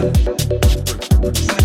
Thank you.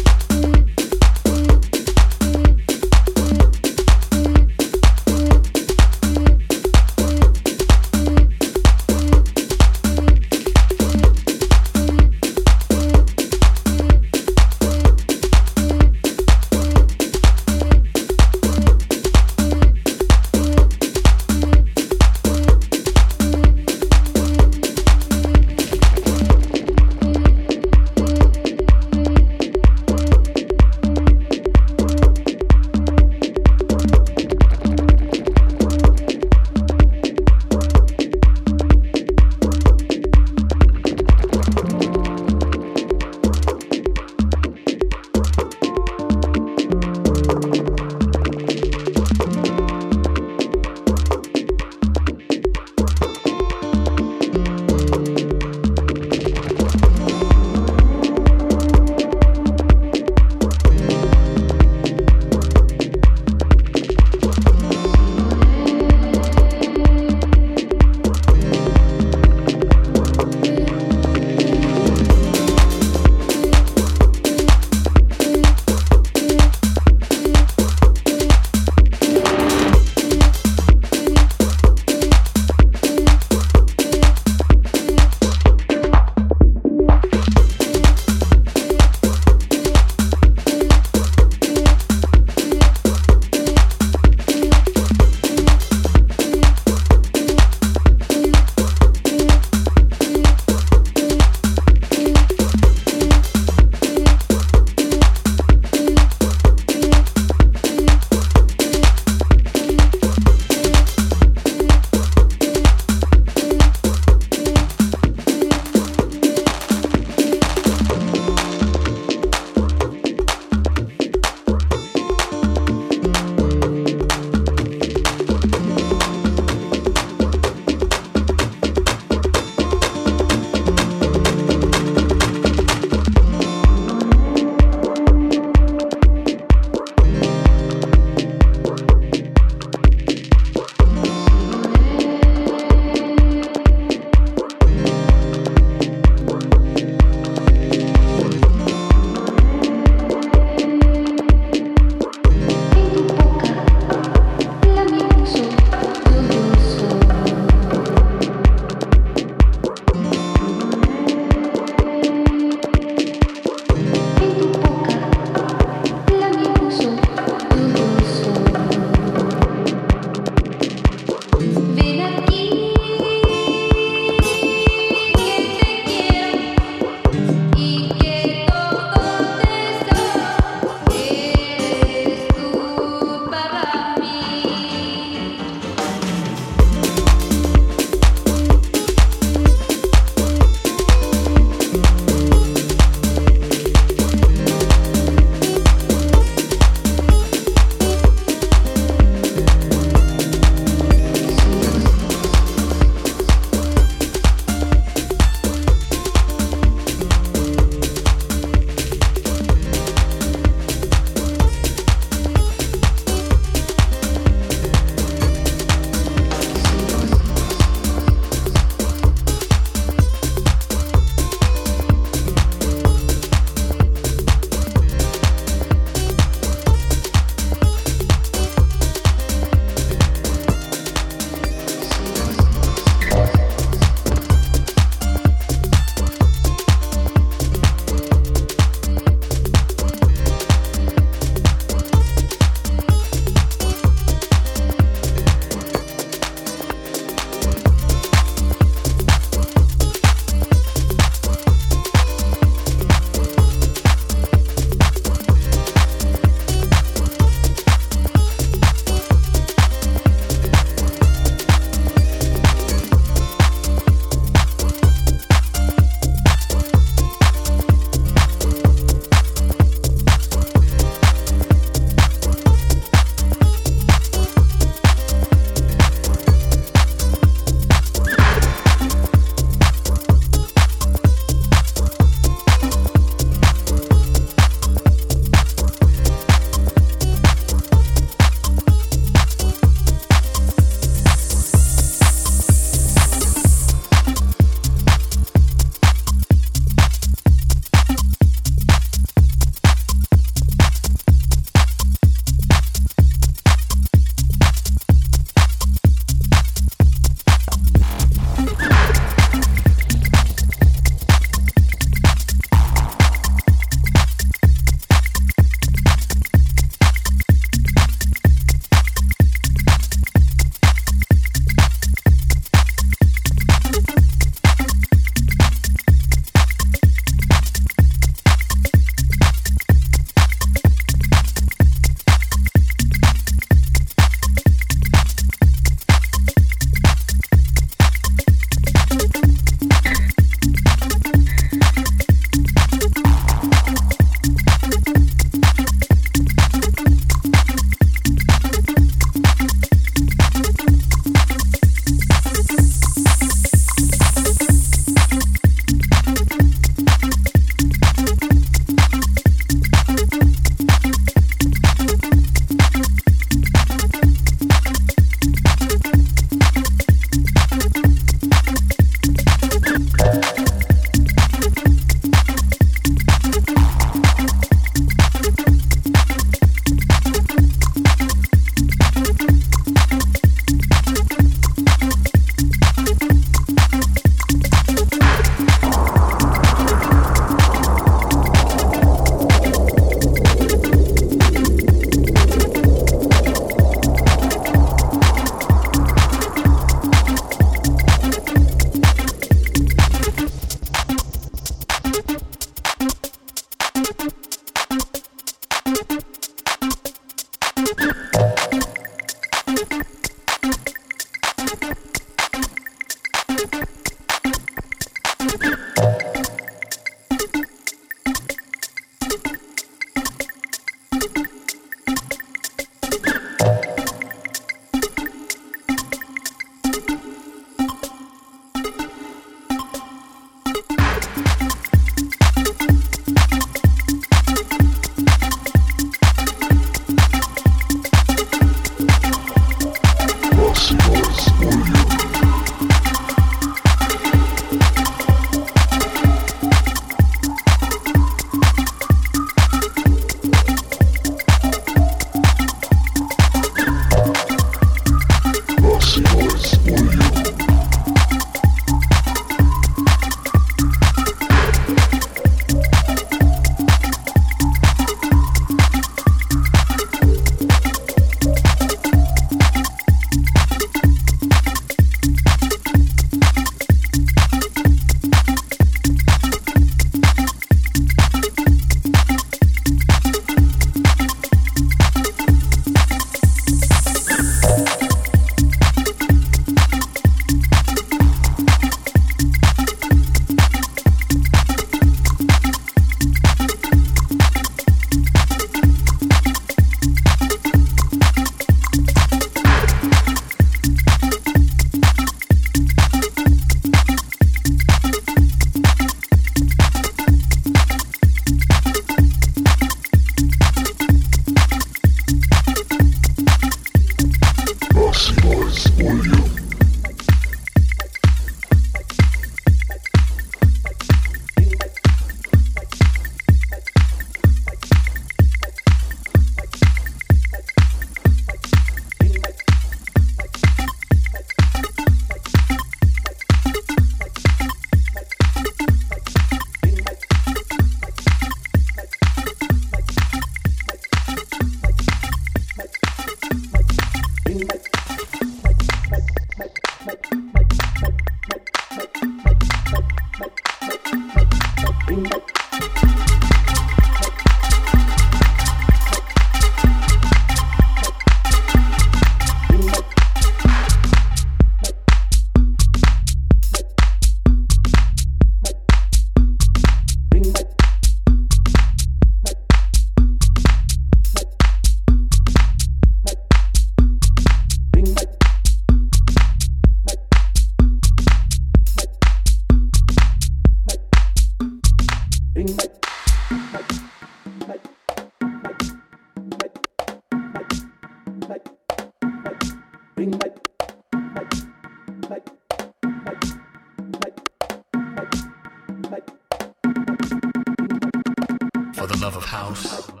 love of house.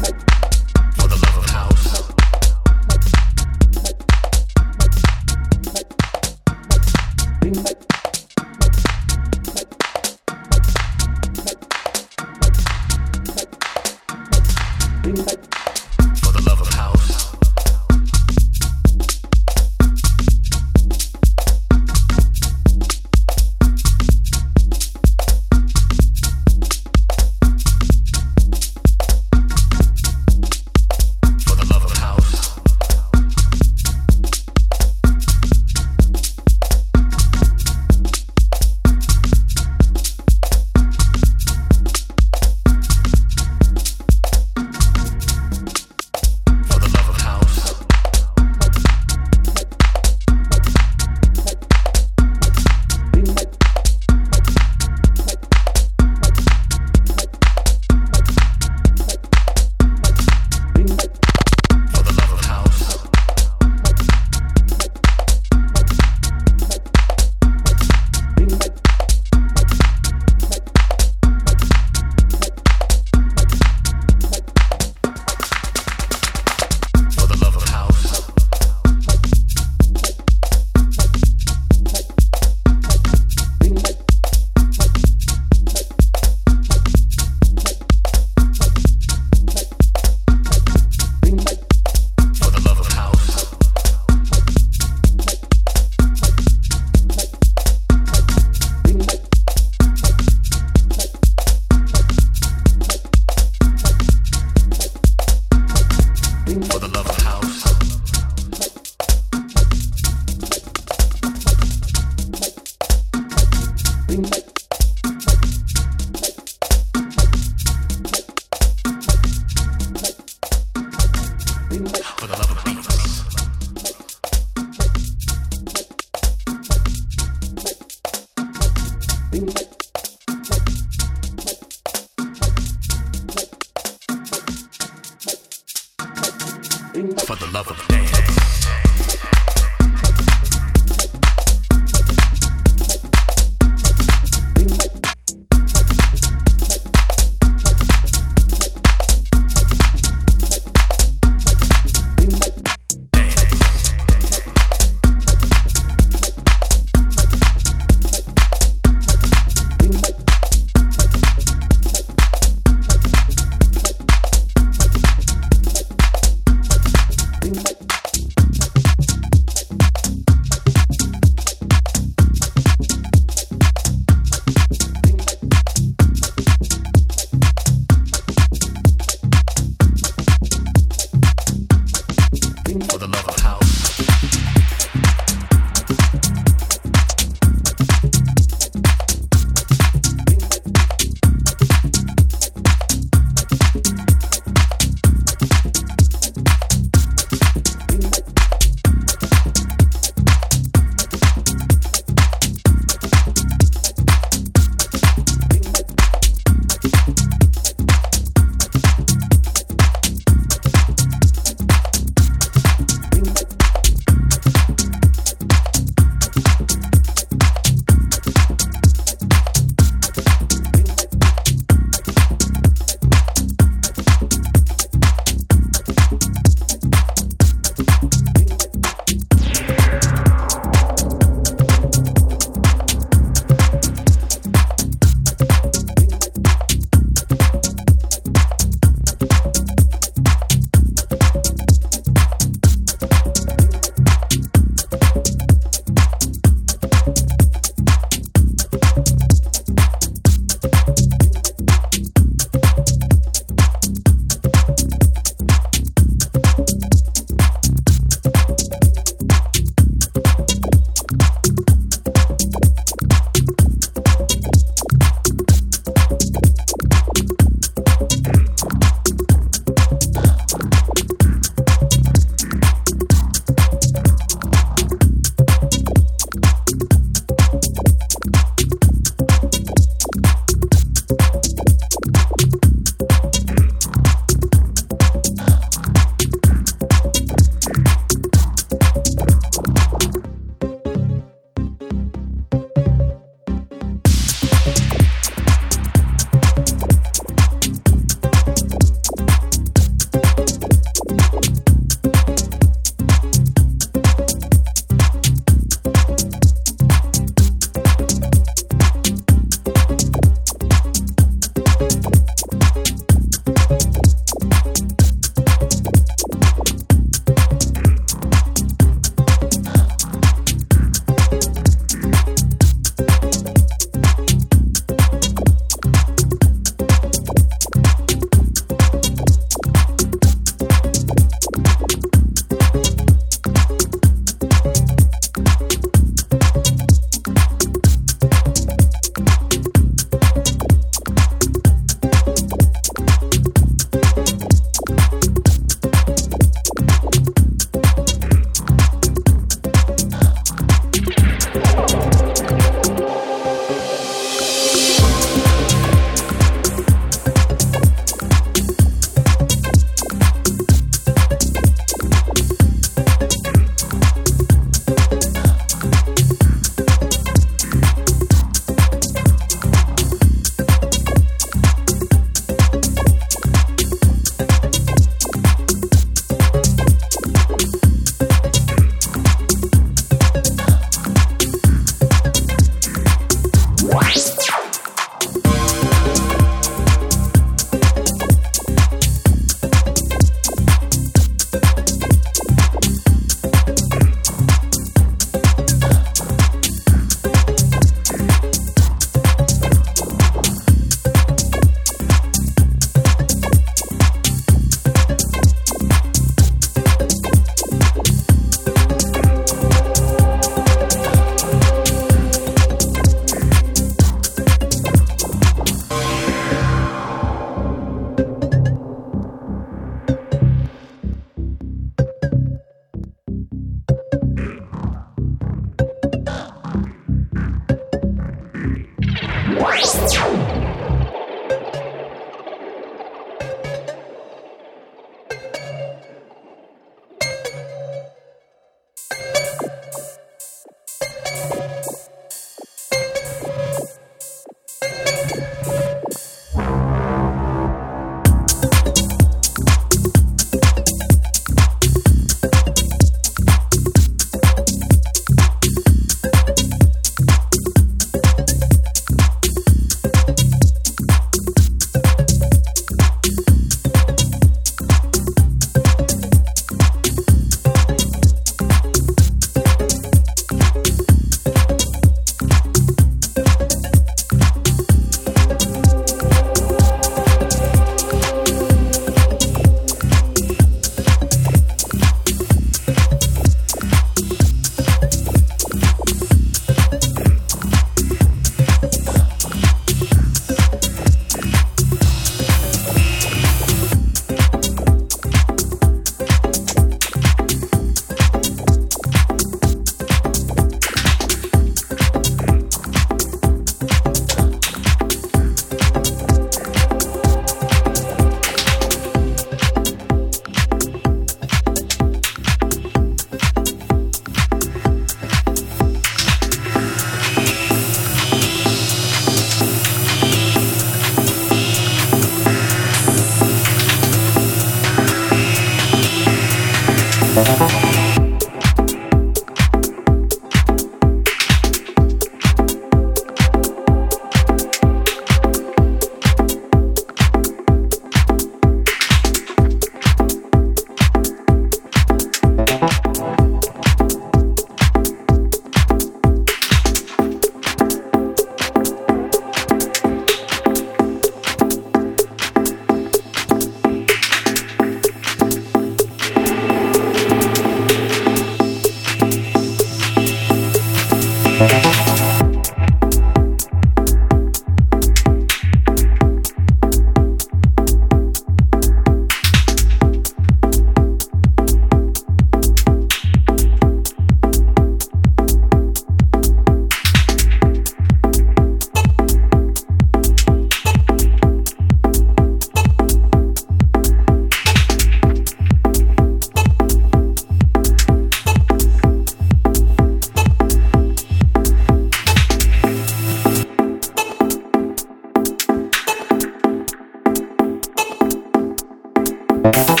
you